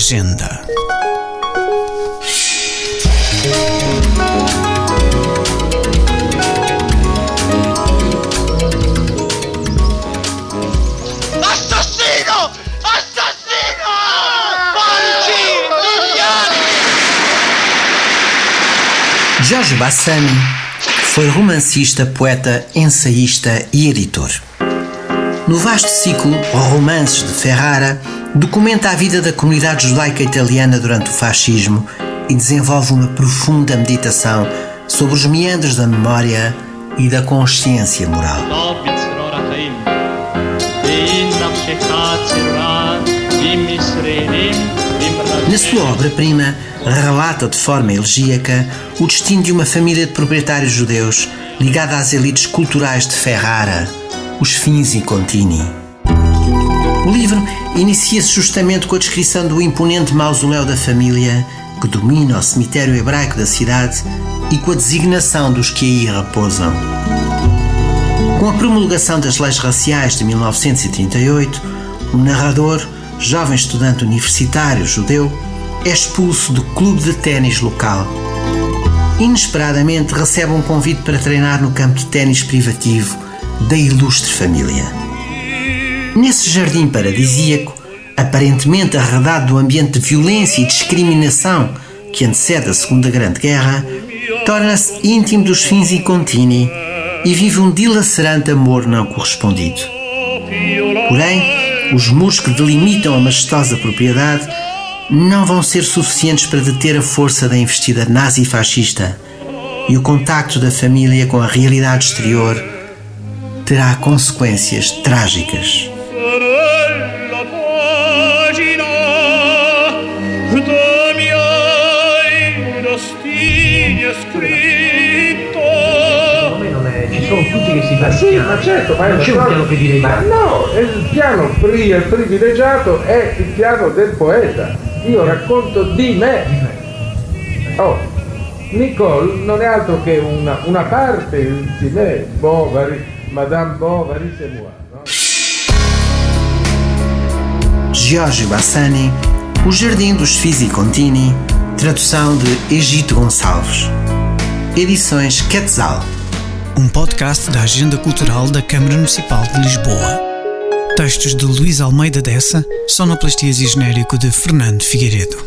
Agenda. Assassino! Assassino! Vigliani! Jorge Bassani foi romancista, poeta, ensaísta e editor. No vasto ciclo Romances de Ferrara, Documenta a vida da comunidade judaica italiana durante o fascismo e desenvolve uma profunda meditação sobre os meandros da memória e da consciência moral. Na sua obra-prima, relata de forma elegíaca o destino de uma família de proprietários judeus ligada às elites culturais de Ferrara, os Fins e Contini. O livro inicia-se justamente com a descrição do imponente mausoléu da família que domina o cemitério hebraico da cidade e com a designação dos que aí repousam. Com a promulgação das leis raciais de 1938, o narrador, jovem estudante universitário judeu, é expulso do clube de ténis local. Inesperadamente recebe um convite para treinar no campo de ténis privativo da ilustre família. Nesse jardim paradisíaco, aparentemente arredado do ambiente de violência e discriminação que antecede a Segunda Grande Guerra, torna-se íntimo dos fins e contini e vive um dilacerante amor não correspondido. Porém, os muros que delimitam a majestosa propriedade não vão ser suficientes para deter a força da investida nazi-fascista e o contacto da família com a realidade exterior terá consequências trágicas. È scritto non è, ci sono tutti che si Ma sì, ma certo, ma, non c'è un piano che direi ma mai. no, il piano pri- il privilegiato è il piano del poeta. Io racconto di me. Oh, Nicole non è altro che una, una parte di me, Bovary, Madame Bovary c'est moi. no? Giorgio Bassani, O Jardim dos Fisi Contini, tradução de Egito Gonçalves. Edições Quetzal. Um podcast da Agenda Cultural da Câmara Municipal de Lisboa. Textos de Luís Almeida Dessa, sonoplastias e genérico de Fernando Figueiredo.